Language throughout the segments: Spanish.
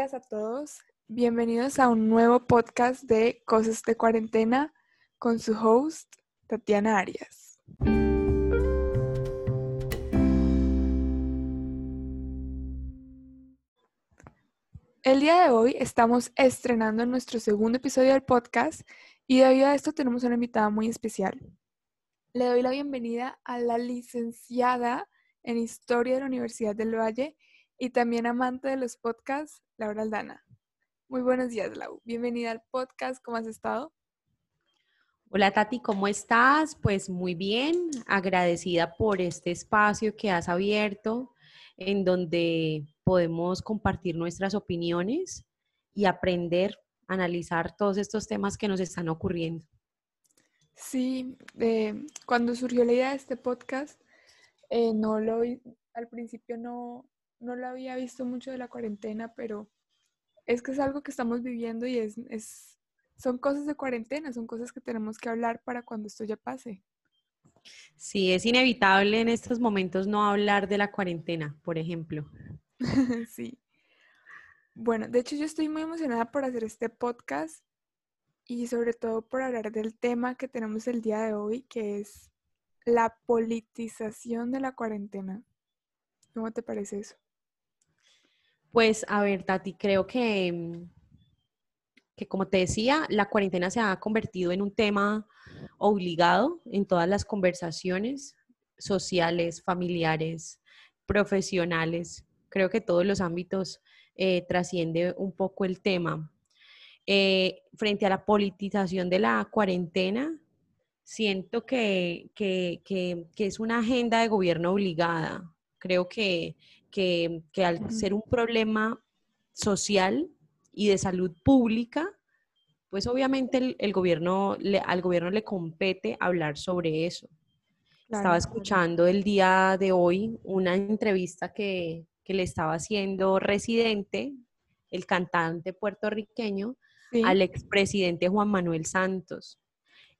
Días a todos. Bienvenidos a un nuevo podcast de Cosas de Cuarentena con su host, Tatiana Arias. El día de hoy estamos estrenando nuestro segundo episodio del podcast y debido a esto tenemos una invitada muy especial. Le doy la bienvenida a la licenciada en Historia de la Universidad del Valle y también amante de los podcasts, Laura Aldana. Muy buenos días, Lau. Bienvenida al podcast. ¿Cómo has estado? Hola Tati, ¿cómo estás? Pues muy bien, agradecida por este espacio que has abierto en donde podemos compartir nuestras opiniones y aprender, analizar todos estos temas que nos están ocurriendo. Sí, eh, cuando surgió la idea de este podcast, eh, no lo al principio no, no lo había visto mucho de la cuarentena, pero es que es algo que estamos viviendo y es, es, son cosas de cuarentena, son cosas que tenemos que hablar para cuando esto ya pase. Sí, es inevitable en estos momentos no hablar de la cuarentena, por ejemplo. sí. Bueno, de hecho yo estoy muy emocionada por hacer este podcast y sobre todo por hablar del tema que tenemos el día de hoy, que es la politización de la cuarentena. ¿Cómo te parece eso? Pues a ver, Tati, creo que, mm, que como te decía, la cuarentena se ha convertido en un tema obligado en todas las conversaciones sociales, familiares, profesionales. Creo que todos los ámbitos eh, trasciende un poco el tema. Eh, frente a la politización de la cuarentena, siento que, que, que es una agenda de gobierno obligada. Creo que que, al ser un problema social y de salud pública, pues obviamente el, gobierno, al gobierno le compete hablar sobre eso. estaba escuchando el día de hoy una entrevista que, le estaba haciendo Residente, el cantante puertorriqueño, al expresidente Juan Manuel Santos.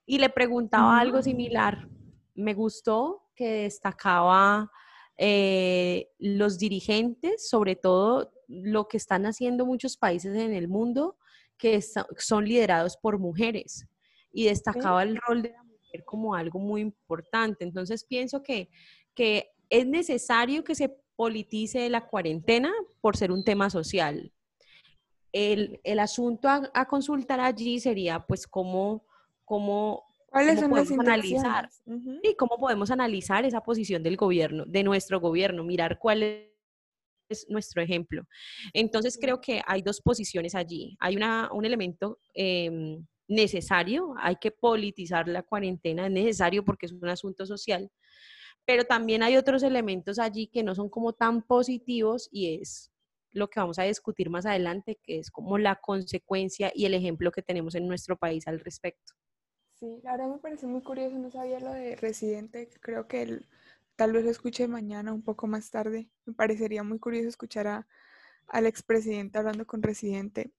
Y le preguntaba algo mm. similar. Me gustó que destacaba eh, los dirigentes, sobre todo lo que están haciendo muchos países en el mundo, que son liderados por mujeres. Y destacaba el rol de la mujer como algo muy importante. Entonces pienso que, que es necesario que se politice la cuarentena por ser un tema social. El, el asunto a, a, consultar allí sería pues cómo, cómo ¿Cuáles son las analizar y cómo podemos analizar esa posición del gobierno, de nuestro gobierno, mirar cuál es nuestro ejemplo. Entonces creo que hay dos posiciones allí. Hay una, un elemento em, necesario, hay que politizar la cuarentena, es necesario porque es un asunto social, pero también hay otros elementos allí que no son como tan positivos y es lo que vamos a discutir más adelante, que es como la consecuencia y el ejemplo que tenemos en nuestro país al respecto. Sí, la verdad me parece muy curioso, no sabía lo de Residente, creo que tal vez lo escuche mañana, un poco más tarde. Me parecería muy curioso escuchar a, al expresidente hablando con Residente.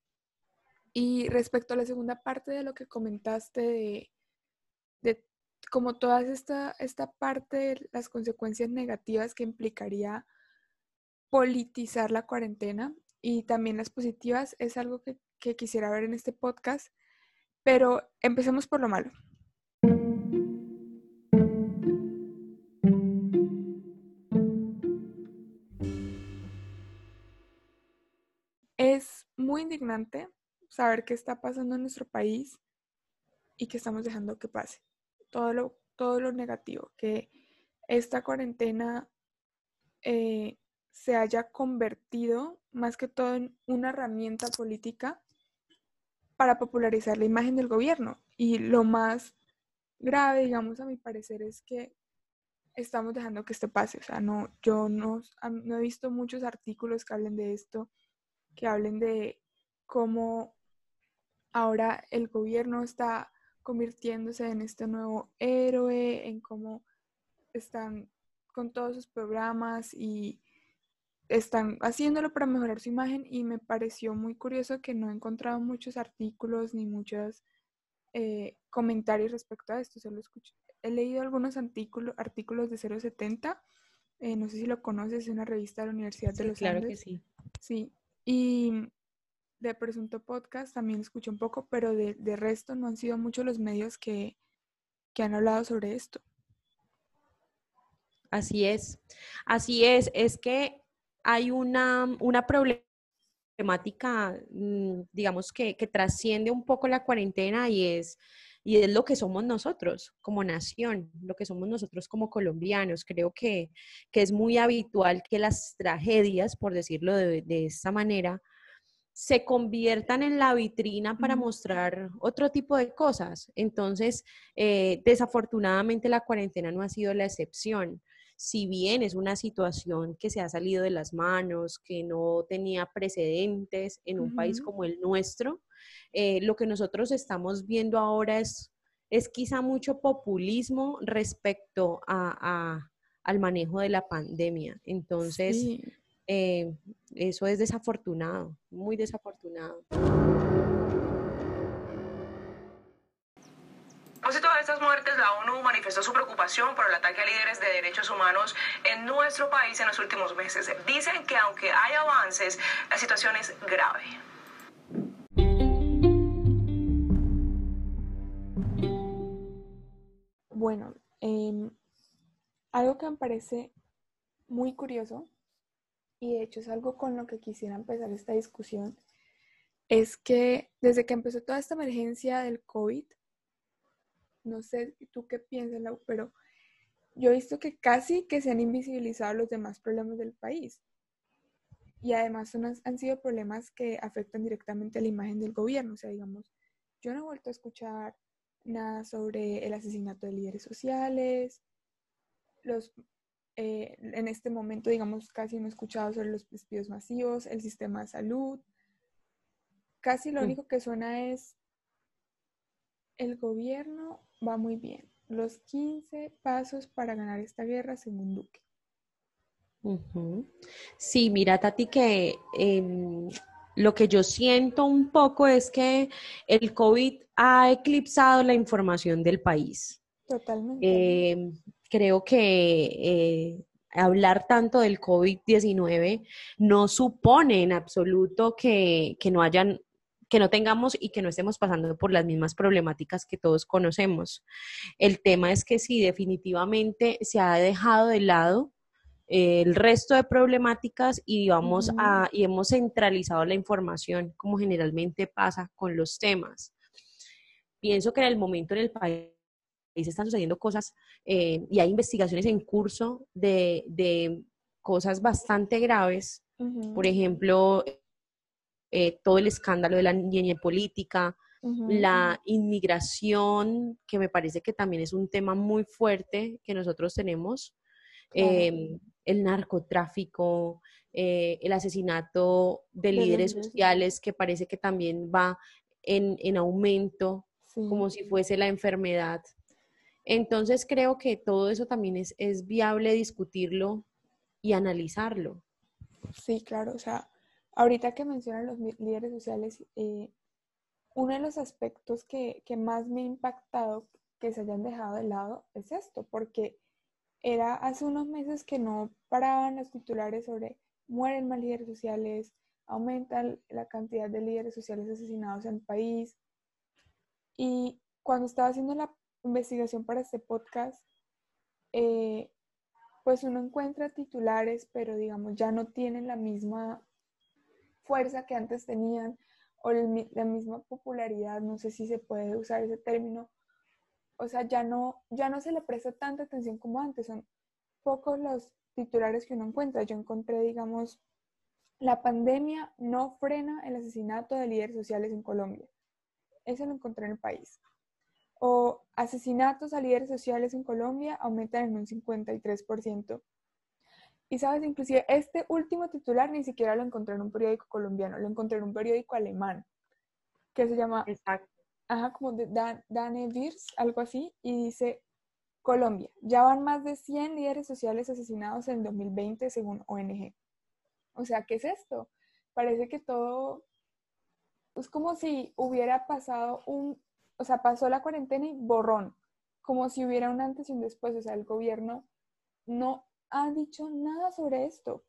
Y respecto a la segunda parte de lo que comentaste de, de como toda esta, esta parte las consecuencias negativas que implicaría politizar la cuarentena y también las positivas, es algo que, que quisiera ver en este podcast pero empecemos por lo malo. Es muy indignante saber qué está pasando en nuestro país y que estamos dejando que pase. Todo lo, todo lo negativo, que esta cuarentena eh, se haya convertido más que todo en una herramienta política para popularizar la imagen del gobierno. Y lo más grave, digamos, a mi parecer, es que estamos dejando que esto pase. O sea, no, yo no, no he visto muchos artículos que hablen de esto, que hablen de cómo ahora el gobierno está convirtiéndose en este nuevo héroe, en cómo están con todos sus programas y están haciéndolo para mejorar su imagen y me pareció muy curioso que no he encontrado muchos artículos ni muchos eh, comentarios respecto a esto. Solo escuché. He leído algunos artículos, artículos de 070. Eh, no sé si lo conoces, es una revista de la Universidad de los claro Andes. que sí. Sí, Y de Presunto Podcast también escuché un poco, pero de, de resto no han sido muchos los medios que, que han hablado sobre esto. Así es, así es, es que hay una, una problemática, mm, digamos, que, que, trasciende un poco la cuarentena y es, y es lo que somos nosotros como nación, lo que somos nosotros como colombianos. Creo que, que es muy habitual que las tragedias, por decirlo de, de esta manera, se conviertan en la vitrina para mostrar otro tipo de cosas. Entonces, eh, desafortunadamente la cuarentena no ha sido la excepción si bien es una situación que se ha salido de las manos, que no tenía precedentes en un país como el nuestro, eh, lo que nosotros estamos viendo ahora es, es quizá mucho populismo respecto a, al manejo de la pandemia. Entonces, eh, eso es desafortunado, muy desafortunado. Propósito de estas muertes, la ONU manifestó su preocupación por el ataque a líderes de derechos humanos en nuestro país en los últimos meses. Dicen que aunque hay avances, la situación es grave. Bueno, em, algo que me parece muy curioso, y de hecho es algo con lo que quisiera empezar esta discusión, es que desde que empezó toda esta emergencia del COVID, no sé tú qué piensas, pero yo he visto que casi que se han invisibilizado los demás problemas del país. Y además son, han sido problemas que afectan directamente a la imagen del gobierno. O sea, digamos, yo no he vuelto a escuchar nada sobre el asesinato de líderes sociales. Los, eh, en este momento, digamos, casi no he escuchado sobre los despidos masivos, el sistema de salud. Casi lo mm. único que suena es el gobierno va muy bien. Los 15 pasos para ganar esta guerra según Duque. Sí, mira, Tati, que em, lo que yo siento un poco es que el COVID ha eclipsado la información del país. Totalmente. Em, creo que eh, hablar tanto del COVID-19 no supone en absoluto que, que no hayan que no tengamos y que no estemos pasando por las mismas problemáticas que todos conocemos. El tema es que sí, definitivamente se ha dejado de lado eh, el resto de problemáticas y vamos a y hemos centralizado la información como generalmente pasa con los temas. Pienso que en el momento en el país están sucediendo cosas eh, y hay investigaciones en curso de, cosas bastante graves. Por ejemplo, eh, todo el escándalo de la niñez política, la inmigración, que me parece que también es un tema muy fuerte que nosotros tenemos, em, el narcotráfico, eh, el asesinato de, líderes sociales, que parece que también va en, aumento, como si fuese la enfermedad. Entonces creo que todo eso también es, es viable discutirlo y analizarlo. Sí, claro, o sea, Ahorita que mencionan los líderes sociales, eh, uno de los aspectos que, más me ha impactado que se hayan dejado de lado es esto, porque era hace unos meses que no paraban los titulares sobre mueren más líderes sociales, aumenta la cantidad de líderes sociales asesinados en el país. Y cuando estaba haciendo la investigación para este podcast, eh, pues uno encuentra titulares, pero digamos ya no tienen la misma fuerza que antes tenían o la misma popularidad, no sé si se puede usar ese término, o sea, ya no, ya no se le presta tanta atención como antes, son pocos los titulares que uno encuentra. Yo encontré, digamos, la pandemia no frena el asesinato de líderes sociales en Colombia. Eso lo encontré en el país. O asesinatos a líderes sociales en Colombia aumentan en un 53%. Y sabes, inclusive este último titular ni siquiera lo encontré en un periódico colombiano, lo encontré en un periódico alemán, que se llama, Exacto. ajá, como de Dan, Dane Virs, algo así, y dice, Colombia, ya van más de 100 líderes sociales asesinados en 2020 según ONG. O sea, ¿qué es esto? Parece que todo es como si hubiera pasado un, o sea, pasó la cuarentena y borrón, como si hubiera un antes y un después, o sea, el gobierno no ha dicho nada sobre esto.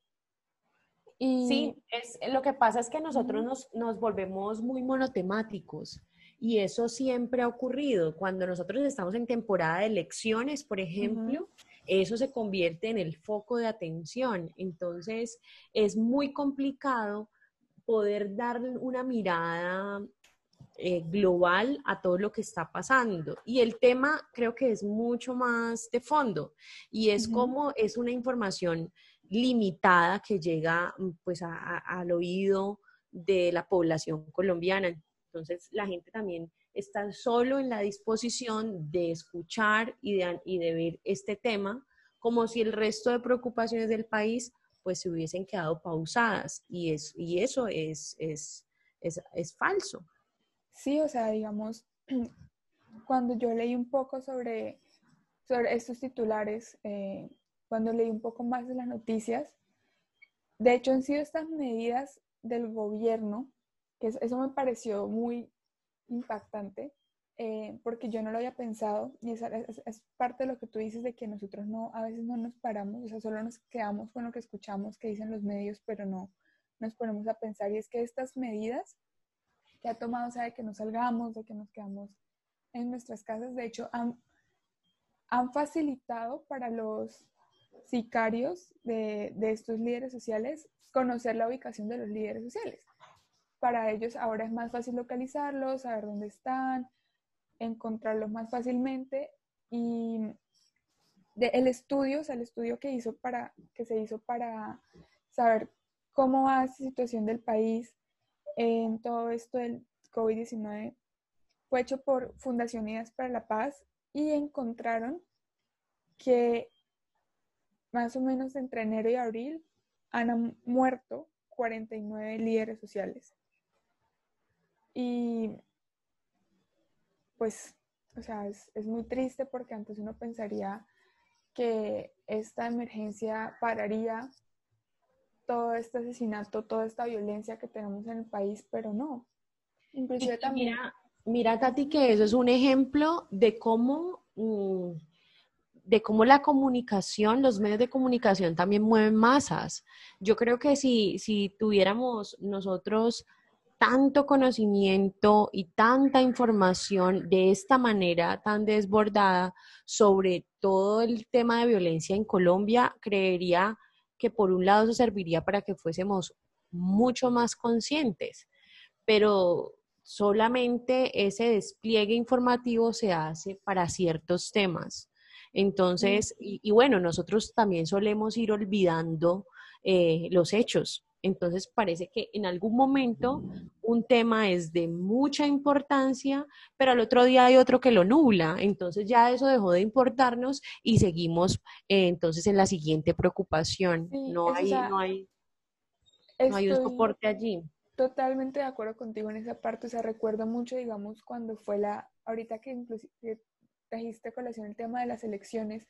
Y Sí, es, lo que pasa es que nosotros nos, nos volvemos muy monotemáticos y eso siempre ha ocurrido. Cuando nosotros estamos en temporada de elecciones, por ejemplo, eso se convierte en el foco de atención. Entonces, es muy complicado poder dar una mirada eh, global a todo lo que está pasando. Y el tema creo que es mucho más de fondo y es como es una información limitada que llega mm, pues a- a- al oído de la población colombiana. Entonces la gente también está solo en la disposición de escuchar y de, y de ver este tema como si el resto de preocupaciones del país pues se hubiesen quedado pausadas y, es, y eso es, es, es, es falso. Sí, o sea, digamos, cuando yo leí un poco sobre, sobre estos titulares, eh, cuando leí un poco más de las noticias, de hecho han sido estas medidas del gobierno, que es- eso me pareció muy impactante, eh, porque yo no lo había pensado, y es, es parte de lo que tú dices de que nosotros no, a veces no nos paramos, o sea, solo nos quedamos con lo que escuchamos que dicen los medios, pero no nos ponemos a pensar, y es que estas medidas que ha tomado, o sea, de que no salgamos, de que nos quedamos en nuestras casas, de hecho, han, han facilitado para los sicarios de, de estos líderes sociales conocer la ubicación de los líderes sociales. Para ellos ahora es más fácil localizarlos, saber dónde están, encontrarlos más fácilmente y de- el estudio, o sea, el estudio que hizo para que se hizo para saber cómo va esta situación del país en todo esto del COVID-19 fue hecho por Fundación Unidas para la Paz y encontraron que más o menos entre enero y abril han muerto 49 líderes sociales. Y pues, o sea, es, es muy triste porque antes uno pensaría que esta emergencia pararía todo este asesinato, toda esta violencia que tenemos en el país, pero no. Inclusive también... Mira, mira, Tati, que eso es un ejemplo de cómo, mm, de cómo la comunicación, los medios de comunicación también mueven masas. Yo creo que si, si tuviéramos nosotros tanto conocimiento y tanta información de esta manera tan desbordada sobre todo el tema de violencia en Colombia, creería que por un lado eso serviría para que fuésemos mucho más conscientes, pero solamente ese despliegue informativo se hace para ciertos temas. Entonces, y, y bueno, nosotros también solemos ir olvidando eh, los hechos. Entonces, parece que en algún momento un tema es de mucha importancia, pero al otro día hay otro que lo nubla. Entonces, ya eso dejó de importarnos y seguimos eh, entonces en la siguiente preocupación. Sí, no, hay, sea, no, hay, no hay un soporte allí. Totalmente de acuerdo contigo en esa parte. O sea, recuerdo mucho, digamos, cuando fue la, ahorita que inclusive trajiste colación el tema de las elecciones,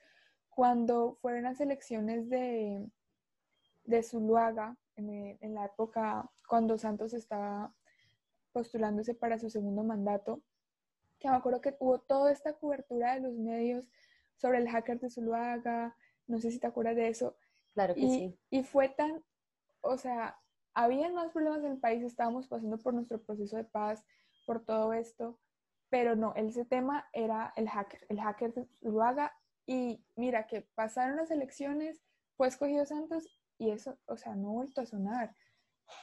cuando fueron las elecciones de, de Zuluaga, en, en la época cuando Santos estaba postulándose para su segundo mandato, que me acuerdo que hubo toda esta cobertura de los medios sobre el hacker de Zuluaga, no sé si te acuerdas de eso, Claro que y, sí. y fue tan, o sea, habían más problemas en el país, estábamos pasando por nuestro proceso de paz, por todo esto, pero no, ese tema era el hacker, el hacker de Zuluaga, y mira que pasaron las elecciones, fue escogido Santos, y eso, o sea, no ha vuelto a sonar.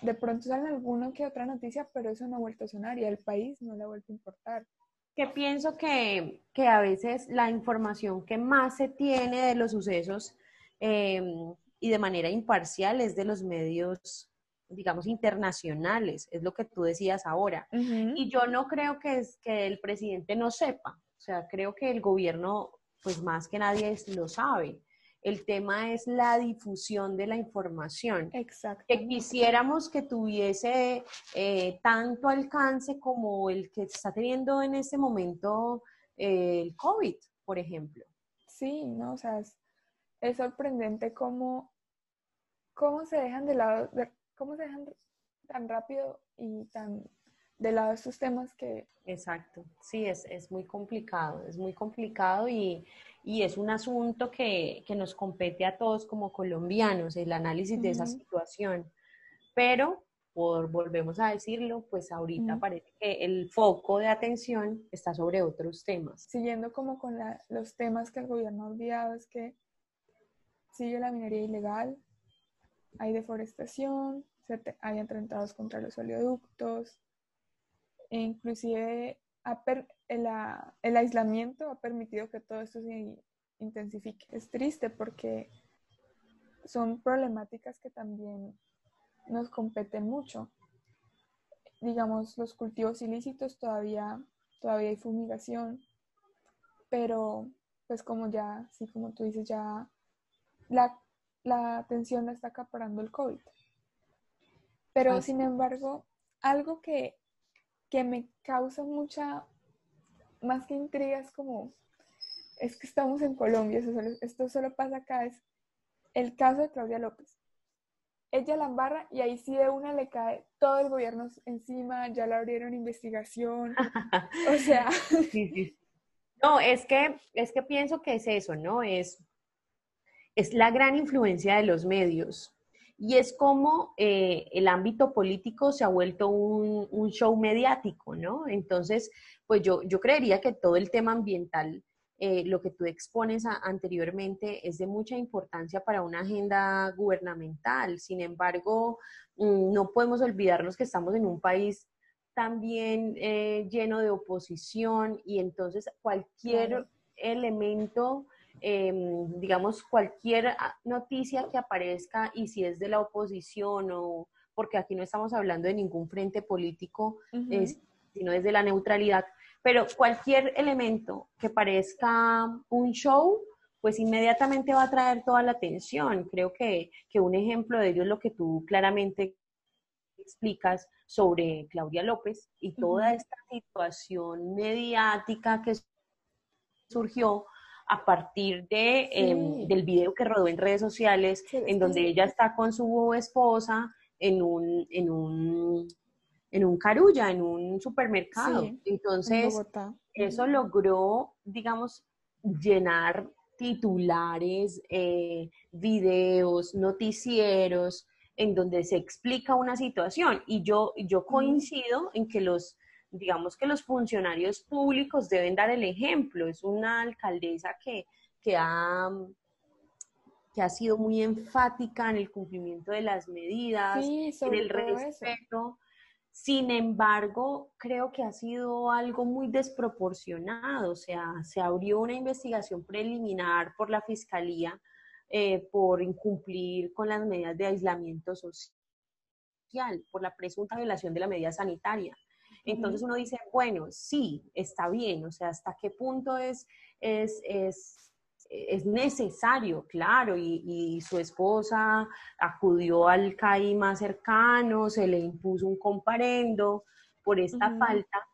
De pronto salen alguna que otra noticia, pero eso no ha vuelto a sonar, y al país no le ha vuelto a importar. que pienso que, que a veces la información que más se tiene de los sucesos eh, y de manera imparcial es de los medios, digamos, internacionales, es lo que tú decías ahora. Y yo no creo que, es, que el presidente no sepa, o sea, creo que el gobierno, pues más que nadie es- lo sabe. El tema es la difusión de la información Exacto. que quisiéramos que tuviese eh, tanto alcance como el que está teniendo en este momento eh, el COVID, por ejemplo. Sí, no, o sea, es, es sorprendente cómo, cómo se dejan de lado, de- cómo se dejan tan rápido y tan de lado estos temas que Exacto, sí, es, es muy complicado, es muy complicado y, y es un asunto que, que nos compete a todos como colombianos, el análisis de esa situación, pero por, volvemos a decirlo, pues ahorita parece que el foco de atención está sobre otros temas. Siguiendo como con los temas que el gobierno ha olvidado, es que sigue la minería ilegal, hay deforestación, hay atentados contra los oleoductos, e inclusive el, el, aislamiento ha permitido que todo esto se intensifique. Es triste porque son problemáticas que también nos competen mucho. Digamos, los cultivos ilícitos todavía, todavía hay fumigación, pero pues como ya, sí, como tú dices, ya la, la atención la está acaparando el COVID. Pero sin embargo, algo que, que me causa mucha, más que intriga, es como, es que estamos en Colombia, esto solo pasa acá, es el caso de Claudia López. Ella la embarra y ahí sí de una le cae todo el gobierno encima, ya le abrieron investigación, o sea... No, es que, es que pienso que es eso, ¿no? Es, es la gran influencia de los medios y es como eh, el ámbito político se ha vuelto un, show mediático, ¿no? Entonces, pues yo, yo creería que todo el tema ambiental, eh, lo que tú expones anteriormente, es de mucha importancia para una agenda gubernamental. Sin embargo, mm, no podemos olvidarnos que estamos en un país también eh, lleno de oposición y entonces cualquier elemento Em, digamos, cualquier ah, noticia que aparezca y si es de la oposición o porque aquí no estamos hablando de ningún frente político, sino desde la neutralidad, pero cualquier elemento que parezca un show, pues inmediatamente va a traer toda la atención. Creo que, que un ejemplo de ello es lo que tú claramente explicas sobre Claudia López y toda esta situación mediática que surgió a partir de, em, del video que rodó en redes sociales, en donde ella está con su esposa en un, en un, en un carulla, en un supermercado. Entonces, eso logró, digamos, llenar titulares, eh, videos, noticieros, en donde se explica una situación. Y yo, yo coincido en que los digamos que los funcionarios públicos deben dar el ejemplo. Es una alcaldesa que, que, ha, que ha sido muy enfática en el cumplimiento de las medidas, en el respeto. Sin embargo, creo que ha sido algo muy desproporcionado. O sea, se abrió una investigación preliminar por la Fiscalía eh, por incumplir con las medidas de aislamiento social, por la presunta violación de la medida sanitaria. Entonces uno dice, bueno, sí, está bien, o sea, hasta qué punto es, es, es, es necesario, claro, y, su esposa acudió al CAI más cercano, se le impuso un comparendo por esta falta,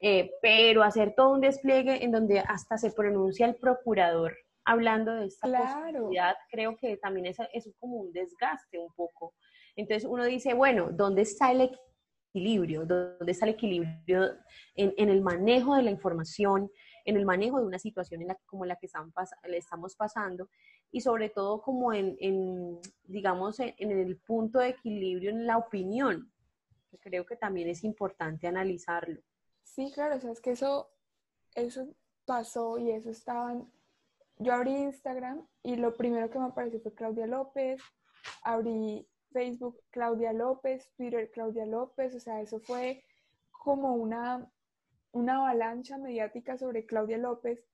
eh, pero hacer todo un despliegue en donde hasta se pronuncia el procurador hablando de esta posibilidad, creo que también es, es como un desgaste un poco. Entonces uno dice, bueno, ¿dónde está el equilibrio, donde está el equilibrio en, el manejo de la información, en el manejo de una situación en la, como la que estamos, le estamos pasando y sobre todo como en, digamos, en, el punto de equilibrio en la opinión. Creo que también es importante analizarlo. Sí, claro, o sea, es que eso, eso pasó y eso estaban... Yo abrí Instagram y lo primero que me apareció fue Claudia López, abrí Facebook Claudia López, Twitter Claudia López, o sea, eso fue como una, una avalancha mediática sobre Claudia López.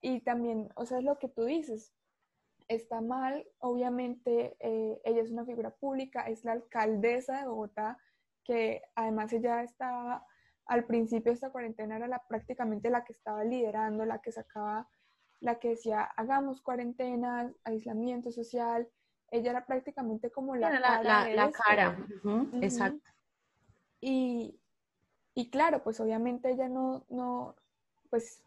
Y también, o sea, es lo que tú dices, está mal, obviamente eh, ella es una figura pública, es la alcaldesa de Bogotá, que además ella estaba, al principio de esta cuarentena era prácticamente la que estaba liderando, la que sacaba, la que decía, hagamos cuarentena, aislamiento social, ella era prácticamente como la cara. La, cara, exacto. Y, claro, pues obviamente ella no, no, pues,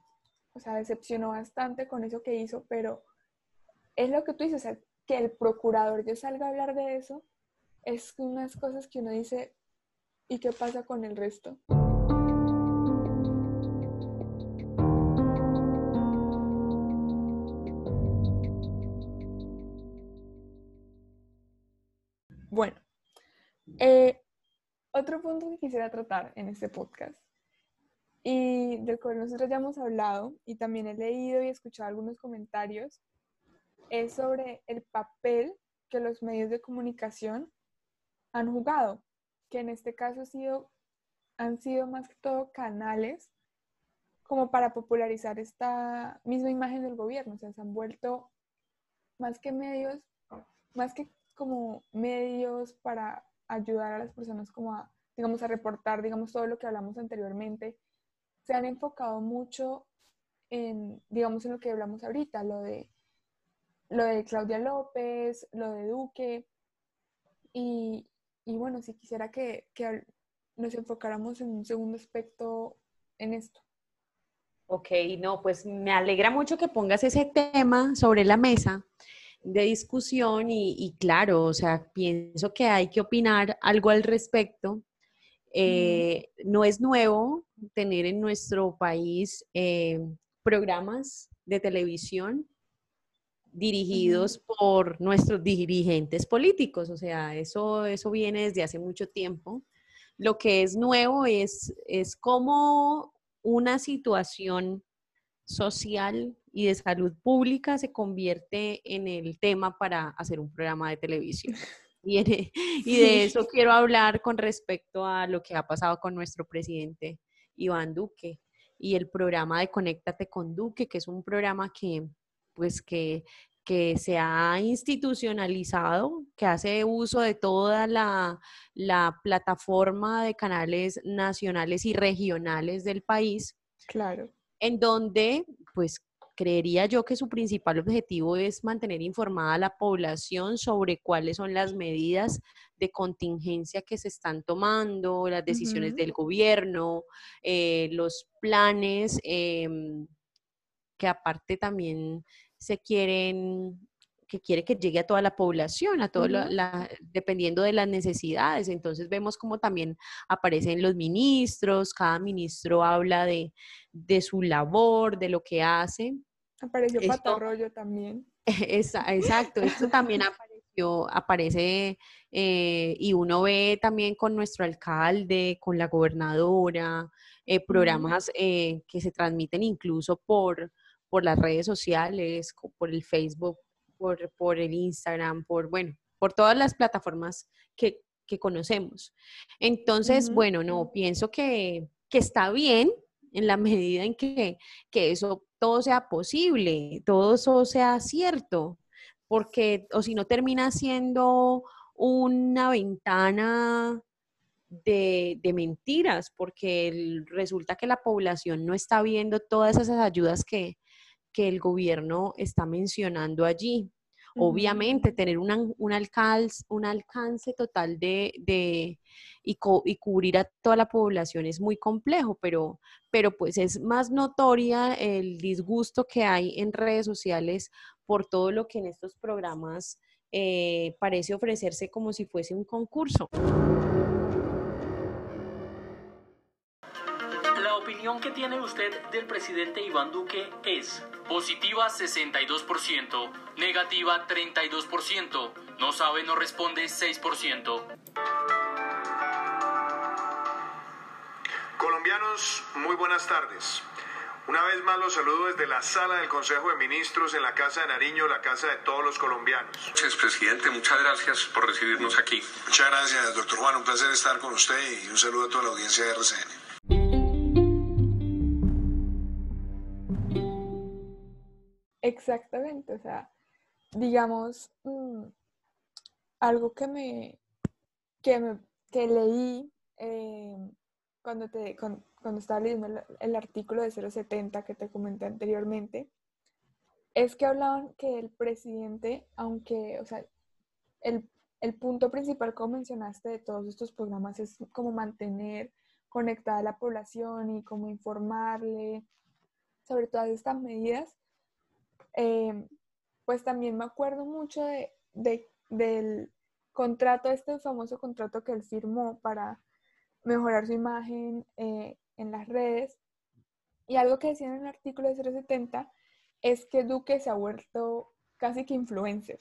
o sea, decepcionó bastante con eso que hizo, pero es lo que tú dices, o sea, que el procurador ya salga a hablar de eso, es unas cosas que uno dice, ¿y qué pasa con el resto? Eh, otro punto que quisiera tratar en este podcast y del cual nosotros ya hemos hablado y también he leído y escuchado algunos comentarios es sobre el papel que los medios de comunicación han jugado, que en este caso ha sido, han sido más que todo canales como para popularizar esta misma imagen del gobierno, o sea, se han vuelto más que medios, más que como medios para ayudar a las personas como a, digamos, a reportar, digamos, todo lo que hablamos anteriormente, se han enfocado mucho en, digamos, en lo que hablamos ahorita, lo de, lo de Claudia López, lo de Duque, y, y bueno, si quisiera que, que nos enfocáramos en un segundo aspecto en esto. Ok, no, pues me alegra mucho que pongas ese tema sobre la mesa de discusión y, claro, o sea, pienso que hay que opinar algo al respecto. Eh, no es nuevo tener en nuestro país eh, programas de televisión dirigidos por nuestros dirigentes políticos, o sea, eso, eso viene desde hace mucho tiempo. Lo que es nuevo es, es cómo una situación social y de salud pública se convierte en el tema para hacer un programa de televisión. Y, y, de eso quiero hablar con respecto a lo que ha pasado con nuestro presidente Iván Duque y el programa de Conéctate con Duque, que es un programa que, pues, que, que se ha institucionalizado, que hace uso de toda la, la plataforma de canales nacionales y regionales del país. Claro. En donde, pues, creería yo que su principal objetivo es mantener informada a la población sobre cuáles son las medidas de contingencia que se están tomando, las decisiones del gobierno, eh, los planes em, que aparte también se quieren que quiere que llegue a toda la población, a todo la, dependiendo de las necesidades. Entonces vemos como también aparecen los ministros, cada ministro habla de, su labor, de lo que hace. Apareció Patarroyo también. exacto, esto también apareció, aparece eh, y uno ve también con nuestro alcalde, con la gobernadora, eh, programas eh, que se transmiten incluso por, por las redes sociales, por el Facebook, por, por el Instagram, por, bueno, por todas las plataformas que, que conocemos. Entonces, bueno, no, pienso que, que, está bien en la medida en que, que eso todo sea posible, todo eso sea cierto, porque o si no termina siendo una ventana de, de, mentiras, porque resulta que la población no está viendo todas esas ayudas que, que el gobierno está mencionando allí. Obviamente, tener un, alcance, un alcance total de, y, cubrir a toda la población es muy complejo, pero, pero pues es más notoria el disgusto que hay en redes sociales por todo lo que en estos programas eh, parece ofrecerse como si fuese un concurso. Opinión que tiene usted del presidente Iván Duque es positiva 62%, negativa 32%, no sabe, no responde 6%. Colombianos, muy buenas tardes. Una vez más los saludo desde la sala del Consejo de Ministros en la Casa de Nariño, la casa de todos los colombianos. Gracias, presidente. Muchas gracias por recibirnos aquí. Muchas gracias, doctor Juan. Un placer estar con usted y un saludo a toda la audiencia de RCN. Exactamente, o sea, digamos, mm, algo que me, que me que leí eh, cuando, te, cuando, estaba leyendo el, artículo de 070 que te comenté anteriormente, es que hablaban que el presidente, aunque, o sea, el, el punto principal, como mencionaste, de todos estos programas es como mantener conectada a la población y como informarle sobre todas estas medidas Em, pues también me acuerdo mucho de, del contrato, este famoso contrato que él firmó para mejorar su imagen eh, en las redes. Y algo que decía en el artículo de 070 es que Duque se ha vuelto casi que influencer.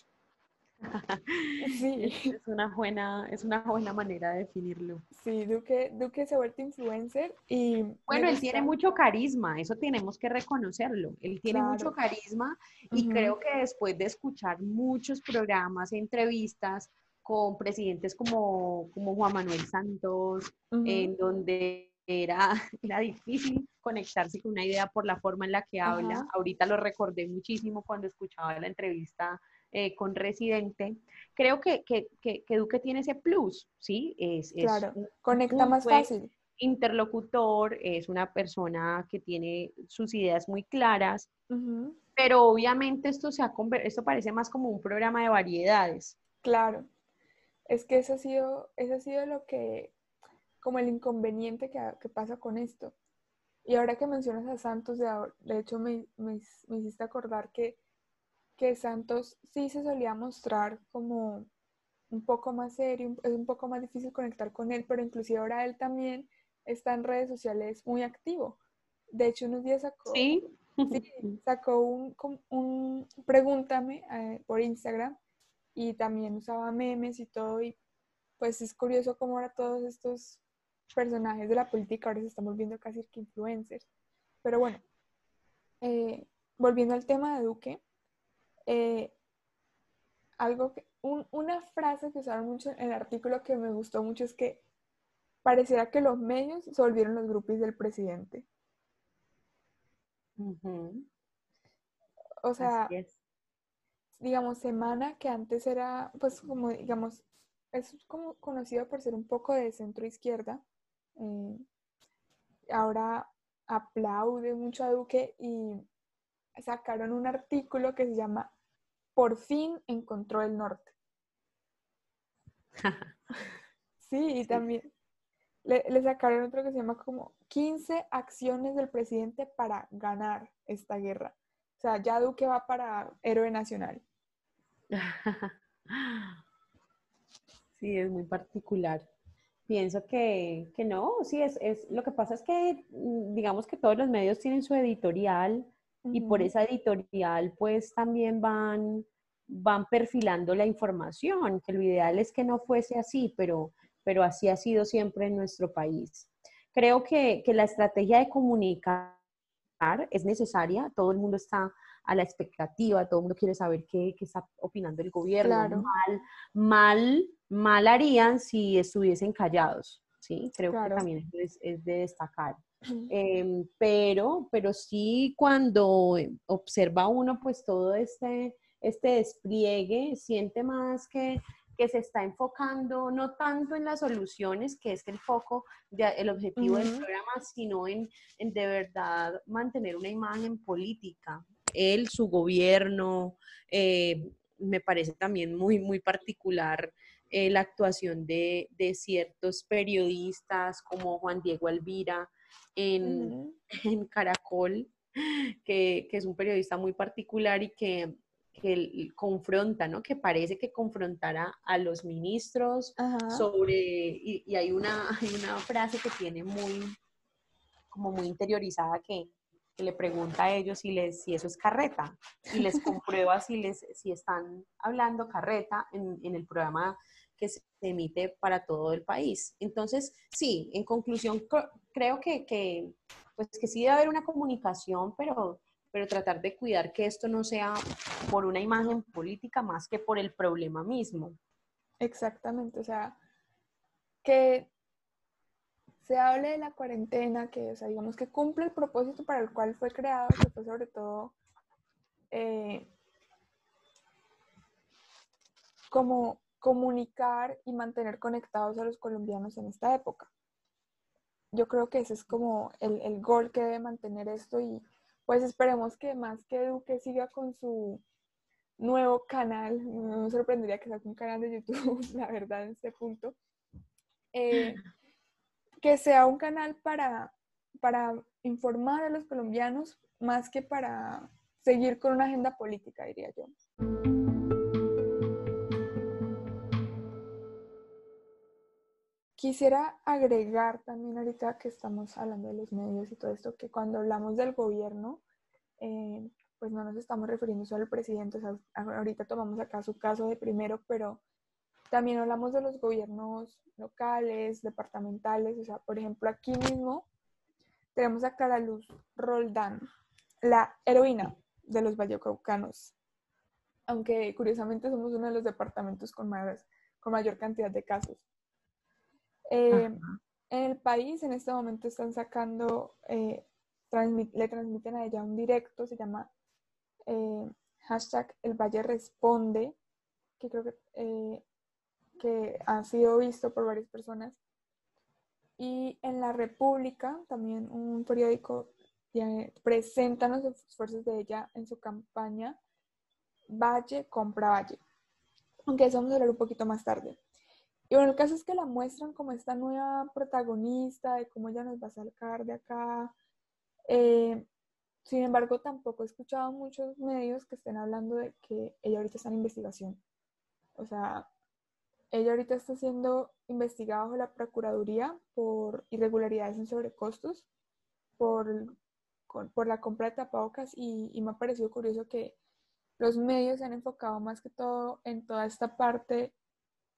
Sí, Es una buena, es una buena manera de definirlo. sí, Duque, Duque se ha vuelto influencer y... Bueno, él tiene mucho carisma, eso tenemos que reconocerlo. Él tiene mucho carisma y creo que después de escuchar muchos programas, entrevistas con presidentes como, como Juan Manuel Santos, en donde era, era difícil conectarse con una idea por la forma en la que habla. Ajá. Ahorita lo recordé muchísimo cuando escuchaba la entrevista eh, con Residente. Creo que, que, que, que Duque tiene ese plus, ¿sí? Es, es Claro, un conecta muy más fácil. interlocutor, es una persona que tiene sus ideas muy claras, Ujú. pero obviamente esto, se ha, esto parece más como un programa de variedades. Claro, es que eso ha sido, eso ha sido lo que, como el inconveniente que, que pasa con esto. Y ahora que mencionas a Santos, de, de hecho me, me me hiciste acordar que, que Santos sí se solía mostrar como un poco más serio, es un poco más difícil conectar con él, pero inclusive ahora él también está en redes sociales muy activo. De hecho, unos días sacó, ¿Sí? Sí, sacó un, un pregúntame eh, por Instagram y también usaba memes y todo y pues es curioso cómo ahora todos estos personajes de la política ahora se están volviendo casi que influencers. Pero bueno, eh, volviendo al tema de Duque, eh, algo que, un- una frase que usaron mucho en el artículo que me gustó mucho es que pareciera que los medios se volvieron los grupos del presidente. O sea, digamos, Semana, que antes era, pues como, digamos, es como conocido por ser un poco de centro izquierda, eh, ahora aplaude mucho a Duque y sacaron un artículo que se llama Por fin encontró el norte. Sí, y también le, le sacaron otro que se llama como 15 acciones del presidente para ganar esta guerra. O sea, ya Duque va para héroe nacional. Sí, es muy particular. Pienso que, que no, sí, es, es, lo que pasa es que mm, digamos que todos los medios tienen su editorial y por esa editorial pues también van, van perfilando la información, que lo ideal es que no fuese así, pero, pero así ha sido siempre en nuestro país. Creo que, que la estrategia de comunicar es necesaria, todo el mundo está a la expectativa, todo el mundo quiere saber qué, qué está opinando el gobierno. Claro. Mal, mal, mal harían si estuviesen callados, ¿sí? Creo Claro. que también es, es de destacar. Em, pero, pero sí cuando observa uno pues todo este, este despliegue, siente más que, que se está enfocando no tanto en las soluciones, que es el foco, de- el objetivo del programa, sino en, en de verdad mantener una imagen política. Él, su gobierno, eh, me parece también muy, muy particular eh, la actuación de, de ciertos periodistas como Juan Diego Alvira en, en Caracol, que, que es un periodista muy particular y que, que confronta, ¿no? Que parece que confrontara a los ministros sobre, y, y hay, una, hay una frase que tiene muy, como muy interiorizada que, que le pregunta a ellos si, les, si eso es carreta y les comprueba si, les, si están hablando carreta en, en el programa que se emite para todo el país. Entonces, sí, en conclusión, cr- creo que, que, pues que sí debe haber una comunicación, pero, pero tratar de cuidar que esto no sea por una imagen política más que por el problema mismo. Exactamente, o sea, que se hable de la cuarentena, que, o sea, digamos que cumple el propósito para el cual fue creado, que fue sobre todo eh, como comunicar y mantener conectados a los colombianos en esta época. Yo creo que ese es como el, el gol que debe mantener esto y pues esperemos que más que Duque siga con su nuevo canal, no me sorprendería que saque un canal de YouTube, la verdad, en este punto, eh, que sea un canal para, para informar a los colombianos más que para seguir con una agenda política, diría yo. Quisiera agregar también ahorita que estamos hablando de los medios y todo esto, que cuando hablamos del gobierno, eh, pues no nos estamos refiriendo solo al presidente, ahorita tomamos acá su caso de primero, pero también hablamos de los gobiernos locales, departamentales, o sea, por ejemplo, aquí mismo tenemos a Clara Luz Roldán, la heroína de los vallecaucanos, aunque curiosamente somos uno de los departamentos con, con mayor cantidad de casos. Eh, en el país en este momento están sacando, eh, le transmiten a ella un directo, se llama eh, hashtag El Valle Responde, que creo que, que ha sido visto por varias personas. Y en La República, también un periódico, presentan los esfuerzos de ella en su campaña Valle compra Valle. Aunque eso vamos a hablar un poquito más tarde. Y bueno, el caso es que la muestran como esta nueva protagonista, de cómo ella nos va a sacar de acá. Eh, sin embargo, tampoco he escuchado muchos medios que estén hablando de que ella ahorita está en investigación. O sea, ella ahorita está siendo investigada bajo la Procuraduría por irregularidades en sobrecostos, por, por la compra de tapabocas y, y me ha parecido curioso que los medios se han enfocado más que todo en toda esta parte,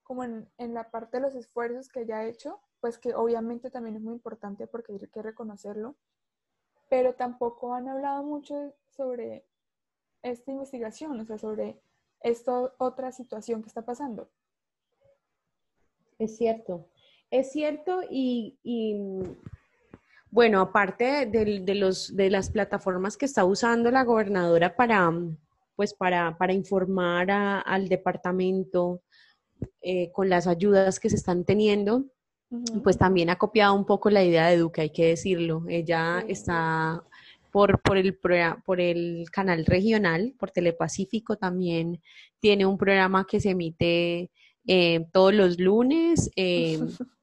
como en, la parte de los esfuerzos que ella ha hecho, pues que obviamente también es muy importante porque hay que reconocerlo, pero tampoco han hablado mucho sobre esta investigación, o sea, sobre esta otra situación que está pasando. Es cierto, es cierto y, bueno, aparte de, los, de las plataformas que está usando la gobernadora para, pues para, informar al departamento eh, con las ayudas que se están teniendo, pues también ha copiado un poco la idea de Duque, hay que decirlo. Ella está por, por, el, por el canal regional, por Telepacífico también, tiene un programa que se emite eh, todos los lunes. Eh,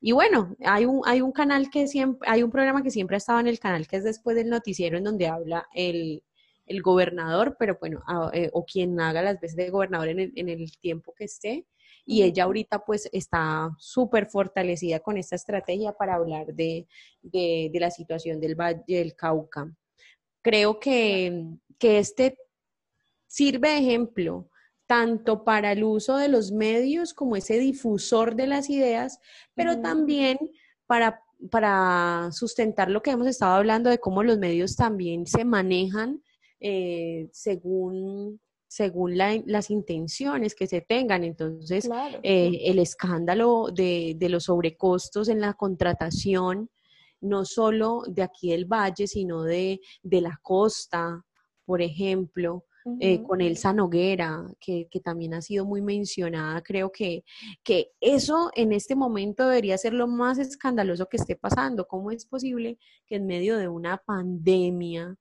y bueno, hay un, hay un canal que siempre, hay un programa que siempre ha estado en el canal que es después del noticiero en donde habla el, el gobernador, pero bueno, eh, o quien haga las veces de gobernador en el, en el tiempo que esté. Y ella ahorita pues está súper fortalecida con esta estrategia para hablar de, de, la situación del Valle del Cauca. Creo que, que este sirve de ejemplo tanto para el uso de los medios como ese difusor de las ideas, pero también para, para sustentar lo que hemos estado hablando de cómo los medios también se manejan eh, según, según las intenciones que se tengan. Entonces, eh, el escándalo de, los sobrecostos en la contratación, no solo de aquí del valle, sino de, la costa, por ejemplo, eh, con Elsa Noguera, que, que, también ha sido muy mencionada. Creo que, que eso en este momento debería ser lo más escandaloso que esté pasando. ¿Cómo es posible que en medio de una pandemia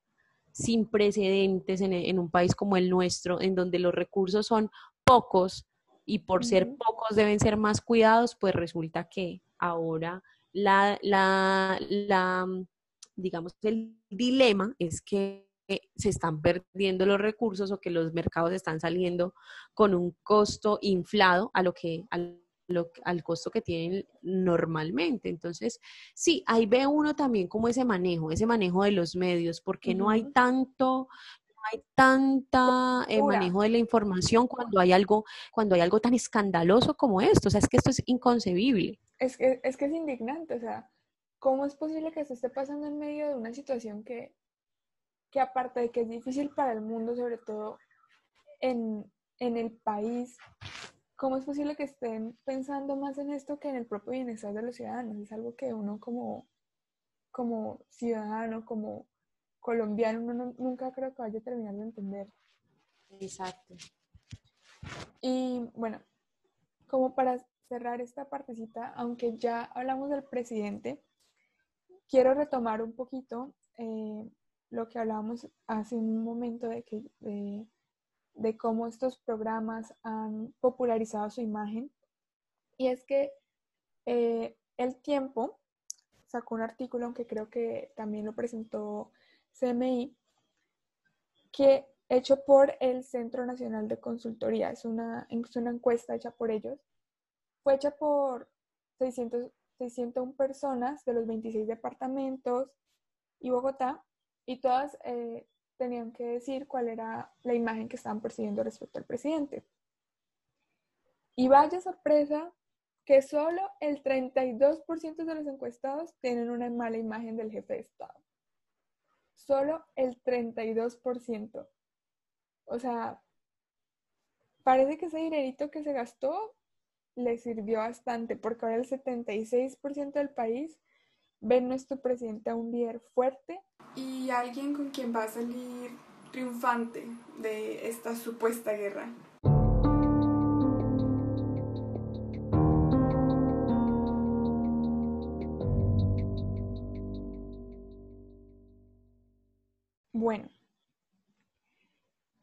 sin precedentes en, un país como el nuestro, en donde los recursos son pocos y por ser pocos deben ser más cuidados, pues resulta que ahora la, la, la, digamos, el dilema es que se están perdiendo los recursos o que los mercados están saliendo con un costo inflado a lo que, al costo que tienen normalmente. Entonces, sí, ahí ve uno también como ese manejo, ese manejo de los medios, porque no hay tanto, no hay tanta eh, manejo de la información cuando hay algo, cuando hay algo tan escandaloso como esto. O sea, es que esto es inconcebible. Es que es, que es indignante, o sea, ¿cómo es posible que se esté pasando en medio de una situación que, que aparte de que es difícil para el mundo, sobre todo en, en el país, ¿cómo es posible que estén pensando más en esto que en el propio bienestar de los ciudadanos? Es algo que uno como, como ciudadano, como colombiano, uno nunca creo que vaya a terminar de entender. Exacto. Y bueno, como para cerrar esta partecita, aunque ya hablamos del presidente, quiero retomar un poquito eh, lo que hablábamos hace un momento de que de cómo estos programas han popularizado su imagen. Y es que eh, El Tiempo sacó un artículo, aunque creo que también lo presentó CMI, que hecho por el Centro Nacional de Consultoría, es una, es una encuesta hecha por ellos, fue hecha por 600, 601 personas de los 26 departamentos y Bogotá, y todas eh, tenían que decir cuál era la imagen que estaban persiguiendo respecto al presidente. Y vaya sorpresa que solo el 32% de los encuestados tienen una mala imagen del jefe de Estado. Solo el 32%. O sea, parece que ese dinerito que se gastó le sirvió bastante, porque ahora el 76% del país ve en nuestro presidente a un líder fuerte y alguien con quien va a salir triunfante de esta supuesta guerra. Bueno,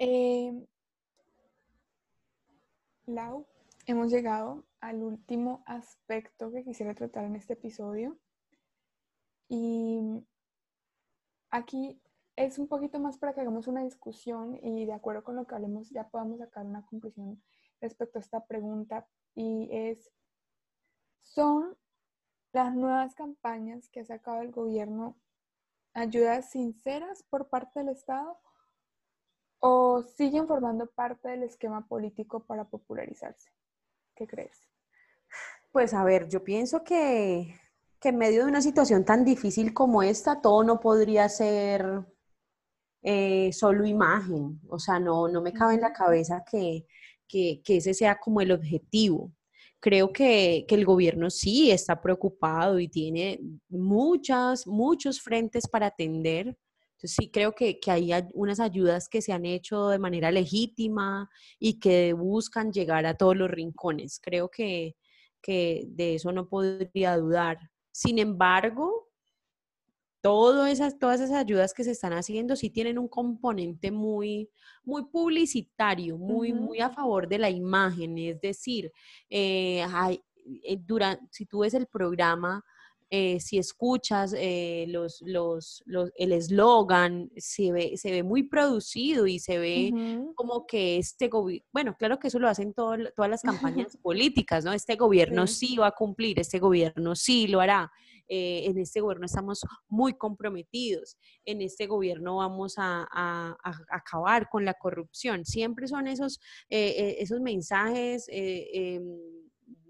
eh, Lau, hemos llegado al último aspecto que quisiera tratar en este episodio. Y aquí es un poquito más para que hagamos una discusión y de acuerdo con lo que hablemos ya podamos sacar una conclusión respecto a esta pregunta. Y es, ¿son las nuevas campañas que ha sacado el gobierno ayudas sinceras por parte del Estado o siguen formando parte del esquema político para popularizarse? ¿Qué crees? Pues a ver, yo pienso que, que en medio de una situación tan difícil como esta, todo no podría ser eh, solo imagen. O sea, no, no me cabe en la cabeza que, que, que ese sea como el objetivo creo que, que, el gobierno sí está preocupado y tiene muchas, muchos frentes para atender. Entonces sí creo que, que hay unas ayudas que se han hecho de manera legítima y que buscan llegar a todos los rincones. Creo que, que de eso no podría dudar. Sin embargo, esas, todas esas ayudas que se están haciendo sí tienen un componente muy, muy publicitario, muy, muy a favor de la imagen. Es decir, eh, eh si tú ves el programa, eh, si escuchas eh, los, los, los, el eslogan, se ve, se ve muy producido y se ve como que este gobierno, bueno, claro que eso lo hacen todas las campañas políticas, ¿no? Este gobierno sí. sí va a cumplir, este gobierno sí lo hará. Eh, en este gobierno estamos muy comprometidos, en este gobierno vamos a, acabar con la corrupción. Siempre son esos, esos mensajes em,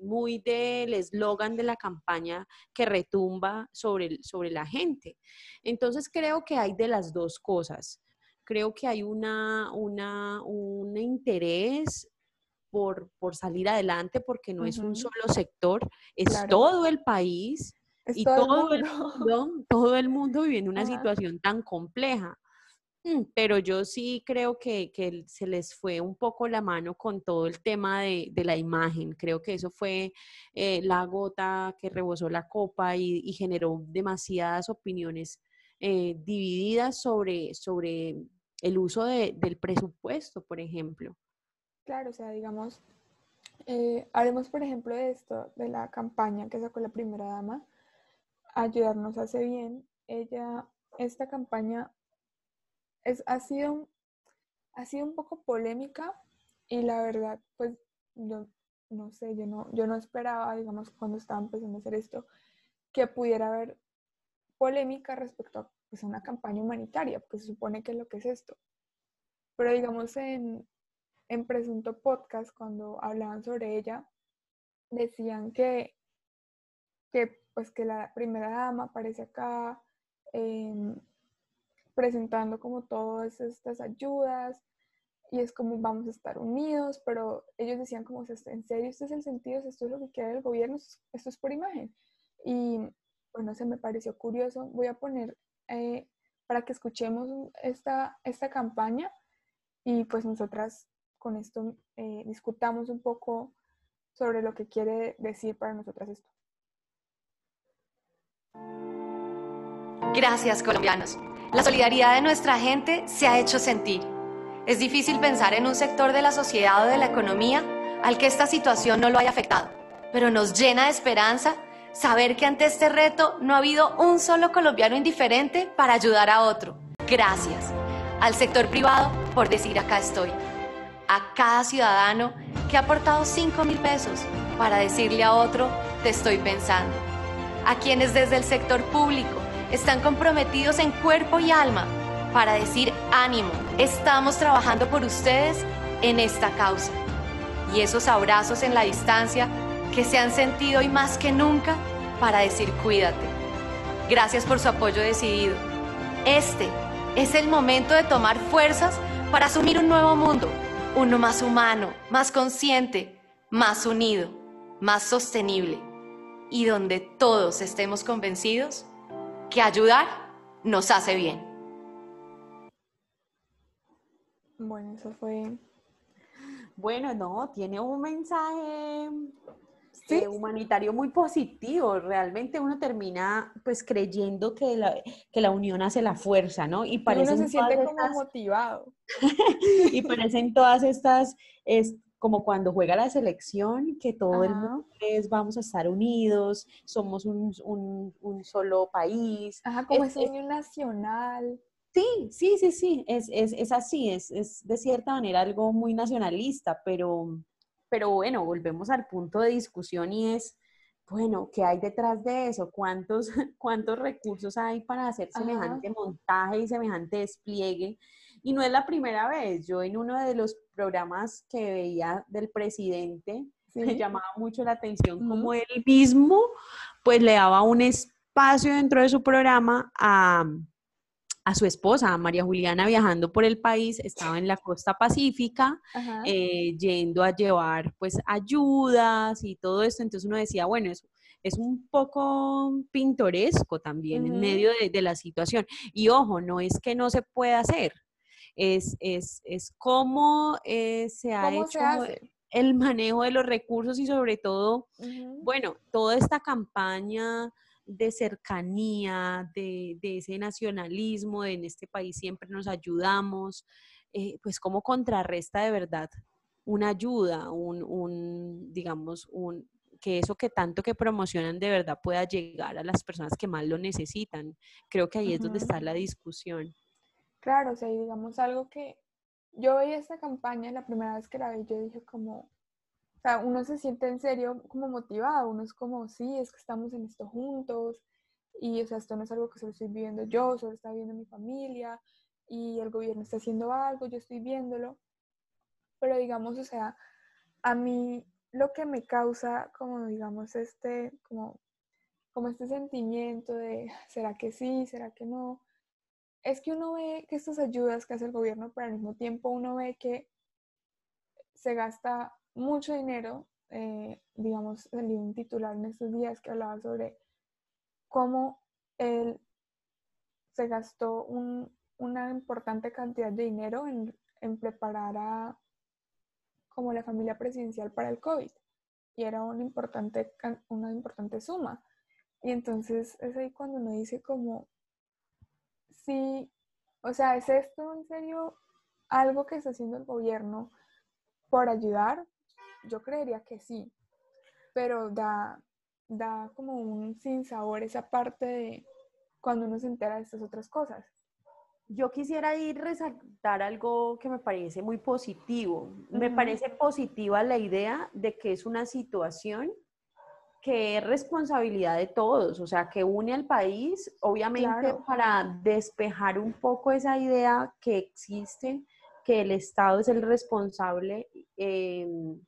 muy del eslogan de la campaña que retumba sobre, sobre la gente. Entonces creo que hay de las dos cosas. Creo que hay una, una, un interés por, por, salir adelante porque no es un solo sector, es todo el país y todo, el mundo, todo el mundo viviendo una situación tan compleja. Mm, pero yo sí creo que, que, se les fue un poco la mano con todo el tema de, de la imagen. Creo que eso fue eh, la gota que rebosó la copa y, generó demasiadas opiniones eh, divididas sobre, sobre el uso de, del presupuesto, por ejemplo. Claro, o sea, digamos, eh, hablemos por ejemplo de esto, de la campaña que sacó la primera dama ayudarnos hace bien. Ella, esta campaña es, ha, sido, ha sido un poco polémica y la verdad, pues, yo no sé, yo no, yo no esperaba, digamos, cuando estaba empezando a hacer esto, que pudiera haber polémica respecto a pues, una campaña humanitaria, porque se supone que es lo que es esto. Pero digamos, en, en Presunto Podcast, cuando hablaban sobre ella, decían que, que pues que la primera dama aparece acá em, presentando como todas estas ayudas y es como vamos a estar unidos, pero ellos decían como, en serio, este es el sentido, esto es lo que quiere el gobierno, esto es por imagen. Y bueno, se me pareció curioso. Voy a poner eh, para que escuchemos esta, esta campaña y pues nosotras con esto eh, discutamos un poco sobre lo que quiere decir para nosotras esto. Gracias, colombianos. La solidaridad de nuestra gente se ha hecho sentir. Es difícil pensar en un sector de la sociedad o de la economía al que esta situación no lo haya afectado, pero nos llena de esperanza saber que ante este reto no ha habido un solo colombiano indiferente para ayudar a otro. Gracias al sector privado por decir acá estoy. A cada ciudadano que ha aportado 5 mil pesos para decirle a otro, te estoy pensando. A quienes desde el sector público están comprometidos en cuerpo y alma para decir ánimo, estamos trabajando por ustedes en esta causa. Y esos abrazos en la distancia que se han sentido hoy más que nunca para decir cuídate. Gracias por su apoyo decidido. Este es el momento de tomar fuerzas para asumir un nuevo mundo, uno más humano, más consciente, más unido, más sostenible y donde todos estemos convencidos que ayudar nos hace bien. Bueno, eso fue... Bueno, no, tiene un mensaje eh, humanitario muy positivo. Realmente uno termina pues creyendo que la, que la unión hace la fuerza, ¿no? Y parece uno se siente como motivado. y parecen todas estas, es, como cuando juega la selección, que todo el mundo es vamos a estar unidos, somos un, un, solo país. Ajá, como es, unión nacional. Sí, sí, sí, sí, es, es, es así, es, es, de cierta manera algo muy nacionalista, pero, pero bueno, volvemos al punto de discusión y es, bueno, ¿qué hay detrás de eso? ¿Cuántos, cuántos recursos hay para hacer semejante montaje y semejante despliegue? Y no es la primera vez. Yo en uno de los programas que veía del presidente me llamaba mucho la atención como él mismo pues le daba un espacio dentro de su programa a, a su esposa, María Juliana, viajando por el país, estaba en la costa pacífica, eh, yendo a llevar pues ayudas y todo esto. Entonces uno decía, bueno, es, es un poco pintoresco también en medio de, de, la situación. Y ojo, no es que no se pueda hacer, es, es, es cómo eh, se ha hecho el manejo de los recursos y sobre todo, bueno, toda esta campaña de cercanía, de, ese nacionalismo, de en este país siempre nos ayudamos, eh, pues cómo contrarresta de verdad una ayuda, un, un, digamos, un, que eso que tanto que promocionan de verdad pueda llegar a las personas que más lo necesitan. Creo que ahí es donde está la discusión. Claro, o sea, digamos algo que yo veía esta campaña, la primera vez que la vi, yo dije como, o sea, uno se siente en serio como motivado, uno es como, sí, es que estamos en esto juntos, y o sea, esto no es algo que solo estoy viviendo yo, solo está viendo mi familia, y el gobierno está haciendo algo, yo estoy viéndolo, pero digamos, o sea, a mí lo que me causa como, digamos, este, como, como este sentimiento de, ¿será que sí? ¿Será que no? Es que uno ve que estas ayudas que hace el gobierno, pero al mismo tiempo uno ve que se gasta mucho dinero. Eh, digamos, salió un titular en estos días que hablaba sobre cómo él se gastó una importante cantidad de dinero en, preparar a como la familia presidencial para el COVID. Y era una importante, una importante suma. Y entonces es ahí cuando uno dice como, sí, o sea, ¿es esto en serio algo que está haciendo el gobierno por ayudar? Yo creería que sí, pero da, da como un sinsabor esa parte de cuando uno se entera de estas otras cosas. Yo quisiera ir resaltar algo que me parece muy positivo. Me parece positiva la idea de que es una situación que es responsabilidad de todos, o sea, que une al país, obviamente para despejar un poco esa idea que existe, que el Estado es el responsable em,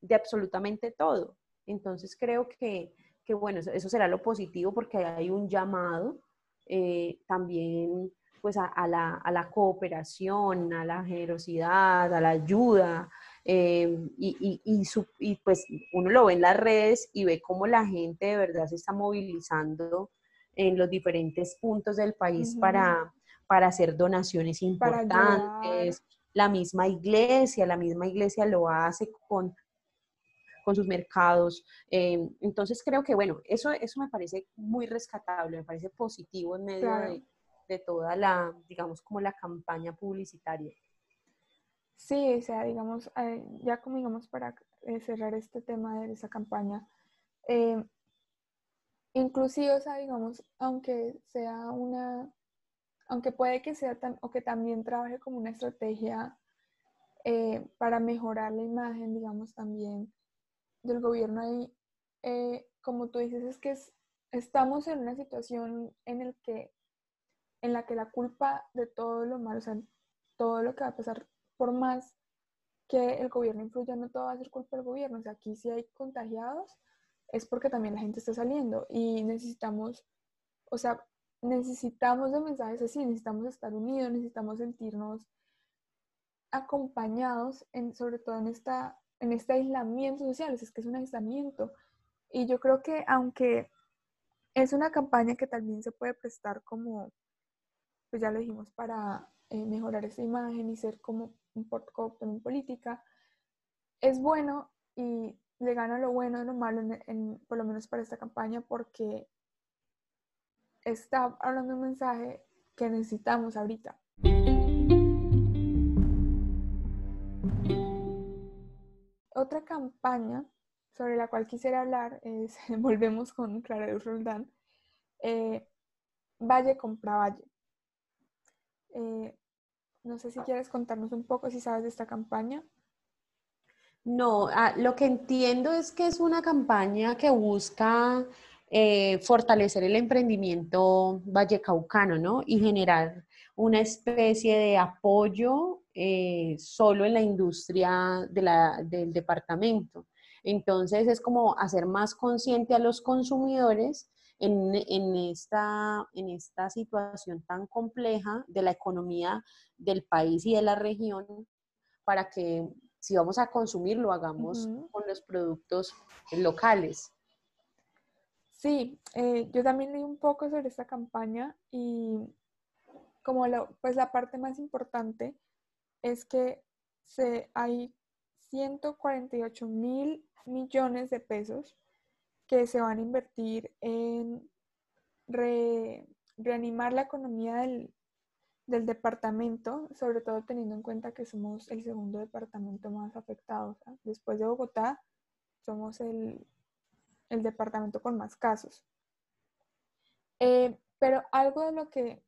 de absolutamente todo. Entonces creo que, que, bueno, eso será lo positivo porque hay un llamado eh, también pues a, la, a la cooperación, a la generosidad, a la ayuda, Em, y, y, y, pues uno lo ve en las redes y ve cómo la gente de verdad se está movilizando en los diferentes puntos del país para, para hacer donaciones importantes. La misma iglesia, la misma iglesia lo hace con, con sus mercados. Em, entonces creo que, bueno, eso, eso me parece muy rescatable, me parece positivo en medio de, de toda la, digamos, como la campaña publicitaria. Sí, o sea, digamos, eh, ya como digamos para eh, cerrar este tema de esa campaña, eh, inclusive, o sea, digamos, aunque sea una, aunque puede que sea tan, o que también trabaje como una estrategia para mejorar la imagen, digamos, también del gobierno ahí, como tú dices, es que estamos en una situación en la que en la que la culpa de todo lo malo, o sea, todo lo que va a pasar, por más que el gobierno influya, no todo va a ser culpa del gobierno. O sea, aquí si hay contagiados, es porque también la gente está saliendo y necesitamos, o sea, necesitamos de mensajes así, necesitamos estar unidos, necesitamos sentirnos acompañados, sobre todo en, esta, en este aislamiento social, es que es un aislamiento. Y yo creo que aunque es una campaña que también se puede prestar como, pues ya lo dijimos, para eh, mejorar esa imagen y ser como un portcop en política, es bueno y le gana lo bueno y lo malo, en, por lo menos para esta campaña, porque está hablando un mensaje que necesitamos ahorita. Otra campaña sobre la cual quisiera hablar es, volvemos con Clara de Roldán, eh, Valle compra Valle. Eh, no sé si quieres contarnos un poco si sabes de esta campaña. No, ah, lo que entiendo es que es una campaña que busca eh, fortalecer el emprendimiento vallecaucano, ¿no? Y generar una especie de apoyo eh, solo en la industria del departamento. Entonces es como hacer más consciente a los consumidores en, esta, en esta situación tan compleja de la economía del país y de la región para que si vamos a consumir, lo hagamos con los productos locales. Sí, eh, yo también leí un poco sobre esta campaña y como lo, pues la parte más importante es que se, hay 148 mil millones de pesos que se van a invertir en reanimar la economía del, del departamento, sobre todo teniendo en cuenta que somos el segundo departamento más afectado. Después de Bogotá, somos el, departamento con más casos. Eh, pero algo de lo que,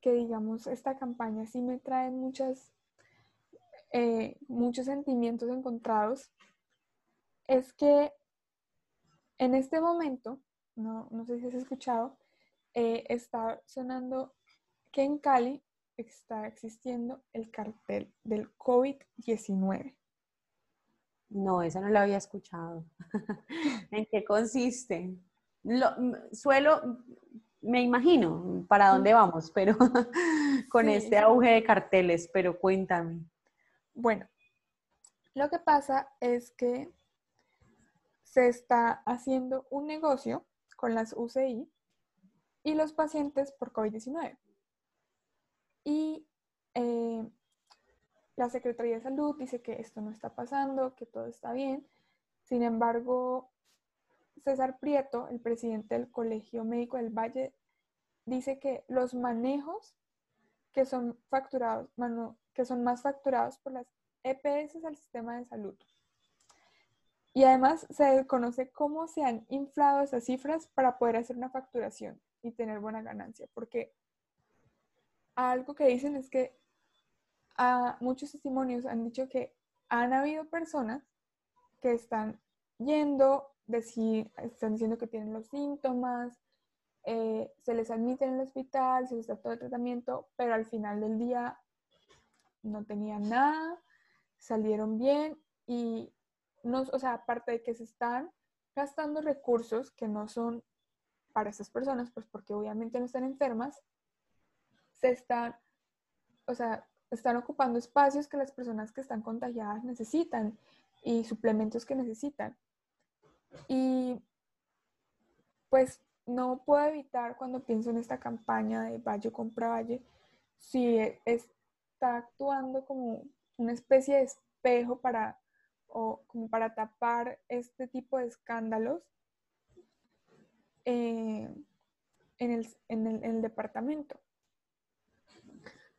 que, digamos, esta campaña sí me trae muchas, eh, muchos sentimientos encontrados, es que en este momento, no, no sé si has escuchado, eh, está sonando que en Cali está existiendo el cartel del COVID-19. No, esa no la había escuchado. ¿En qué consiste? Lo, suelo, me imagino para dónde vamos, pero con este auge de carteles, pero cuéntame. Bueno, lo que pasa es que se está haciendo un negocio con las UCI y los pacientes por COVID-19 y eh, la Secretaría de Salud dice que esto no está pasando, que todo está bien. Sin embargo, César Prieto, el presidente del Colegio Médico del Valle, dice que los manejos que son facturados, que son más facturados por las EPS al sistema de salud. Y además se desconoce cómo se han inflado esas cifras para poder hacer una facturación y tener buena ganancia, porque algo que dicen es que a muchos testimonios han dicho que han habido personas que están yendo, decir, están diciendo que tienen los síntomas, eh, se les admite en el hospital, se les da todo el tratamiento, pero al final del día no tenían nada, salieron bien y no, o sea, aparte de que se están gastando recursos que no son para esas personas, pues porque obviamente no están enfermas, se están, o sea, están ocupando espacios que las personas que están contagiadas necesitan y suplementos que necesitan. Y pues no puedo evitar cuando pienso en esta campaña de Valle compra Valle, si está actuando como una especie de espejo para, o como para tapar este tipo de escándalos eh, en, en el departamento.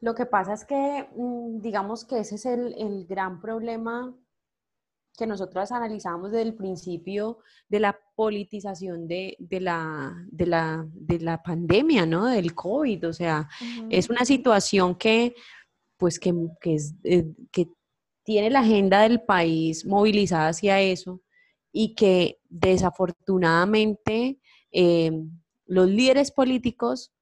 Lo que pasa es que, mm, digamos que ese es el, gran problema que nosotros analizamos desde el principio de la politización de, la, de, la, pandemia, ¿no? Del COVID. O sea, es una situación que, pues, que, es, eh, que tiene la agenda del país movilizada hacia eso y que desafortunadamente eh, los líderes políticos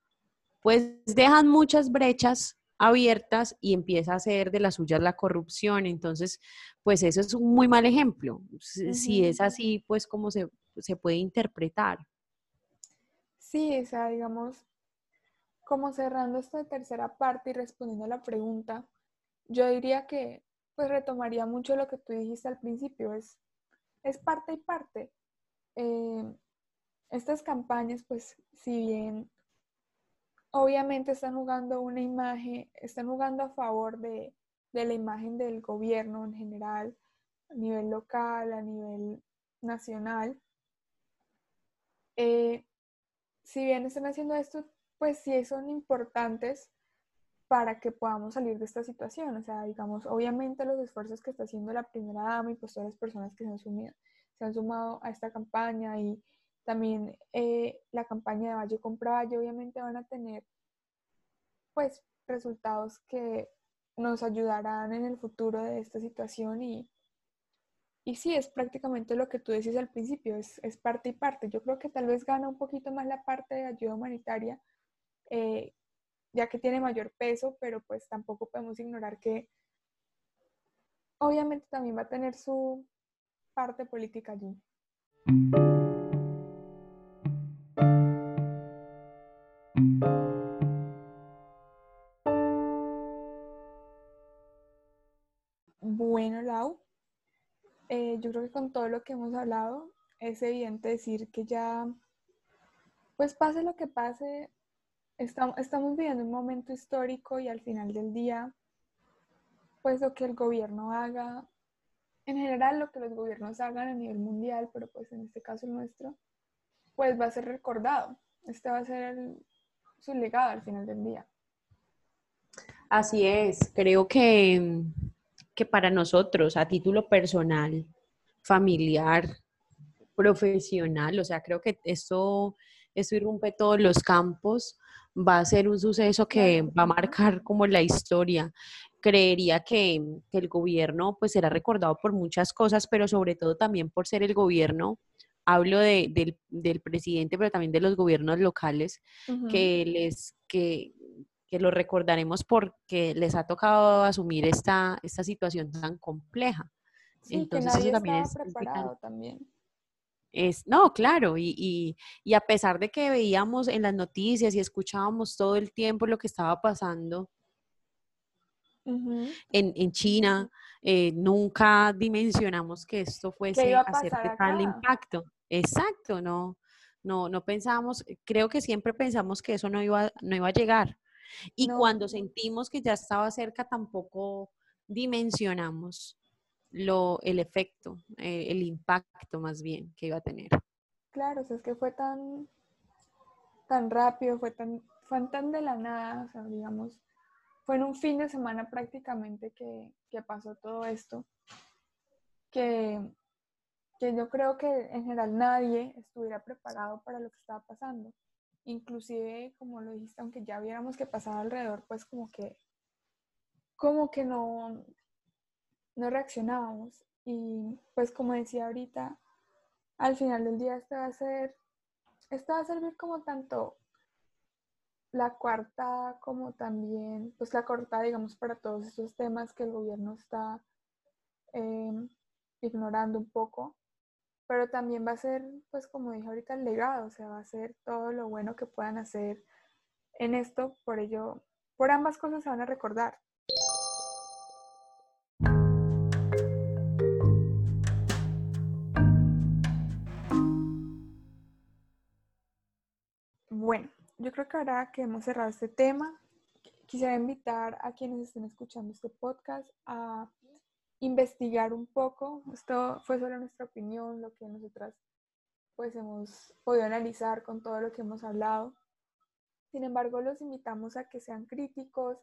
pues dejan muchas brechas abiertas y empieza a ser de las suyas la corrupción. Entonces, pues eso es un muy mal ejemplo. Si es así, pues cómo se, se puede interpretar. Sí, o sea, digamos, como cerrando esta tercera parte y respondiendo a la pregunta, yo diría que pues retomaría mucho lo que tú dijiste al principio, es, es parte y parte. Eh, estas campañas, pues si bien obviamente están jugando una imagen, están jugando a favor de, la imagen del gobierno en general, a nivel local, a nivel nacional. Eh, si bien están haciendo esto, pues sí son importantes para que podamos salir de esta situación. O sea, digamos, obviamente los esfuerzos que está haciendo la primera dama y pues todas las personas que se han, sumido, se han sumado a esta campaña y también eh, la campaña de Valle Compra Valle obviamente van a tener pues resultados que nos ayudarán en el futuro de esta situación y, y sí, es prácticamente lo que tú decís al principio, es, es, parte y parte. Yo creo que tal vez gana un poquito más la parte de ayuda humanitaria, eh, ya que tiene mayor peso, pero pues tampoco podemos ignorar que obviamente también va a tener su parte política allí. Bueno, Lau, eh, yo creo que con todo lo que hemos hablado es evidente decir que ya, pues pase lo que pase, estamos, estamos viviendo un momento histórico y al final del día, pues lo que el gobierno haga, en general lo que los gobiernos hagan a nivel mundial, pero pues en este caso el nuestro, pues va a ser recordado. Este va a ser su legado al final del día. Así es, creo que que para nosotros, a título personal, familiar, profesional, o sea, creo que esto, esto irrumpe todos los campos, va a ser un suceso que va a marcar como la historia. Creería que, el gobierno pues será recordado por muchas cosas, pero sobre todo también por ser el gobierno hablo del, presidente, pero también de los gobiernos locales, que les, que, que lo recordaremos porque les ha tocado asumir esta, esta situación tan compleja. Entonces, eso también es preparado también. Es, no, claro, y, a pesar de que veíamos en las noticias y escuchábamos todo el tiempo lo que estaba pasando en, China, eh, nunca dimensionamos que esto fuese a hacer tal impacto. Exacto, no, no, no pensamos, creo que siempre pensamos que eso no iba, no iba a llegar. Y cuando sentimos que ya estaba cerca, tampoco dimensionamos lo, el efecto, eh, el impacto más bien que iba a tener. Claro, o es que fue tan, tan rápido, fue tan, fue tan de la nada, o sea, digamos, fue en un fin de semana prácticamente que, que pasó todo esto, que, que yo creo que en general nadie estuviera preparado para lo que estaba pasando inclusive como lo dijiste, aunque ya viéramos que pasaba alrededor, pues como que, como que no, no reaccionábamos. Y pues como decía ahorita, al final del día este va a ser, este va a servir como tanto la cuarta como también, pues la corta, digamos, para todos esos temas que el gobierno está em, ignorando un poco pero también va a ser, pues como dije ahorita, el legado, o sea, va a ser todo lo bueno que puedan hacer en esto, por ello, por ambas cosas se van a recordar. Yo creo que ahora que hemos cerrado este tema, quisiera invitar a quienes estén escuchando este podcast a investigar un poco. Esto fue solo nuestra opinión, lo que nosotras pues hemos podido analizar con todo lo que hemos hablado. Sin embargo, los invitamos a que sean críticos,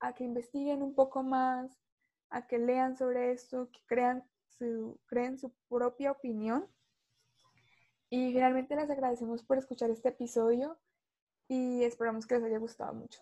a que investiguen un poco más, a que lean sobre esto, que crean su, creen su propia opinión. Y finalmente les agradecemos por escuchar este episodio y esperamos que les haya gustado mucho.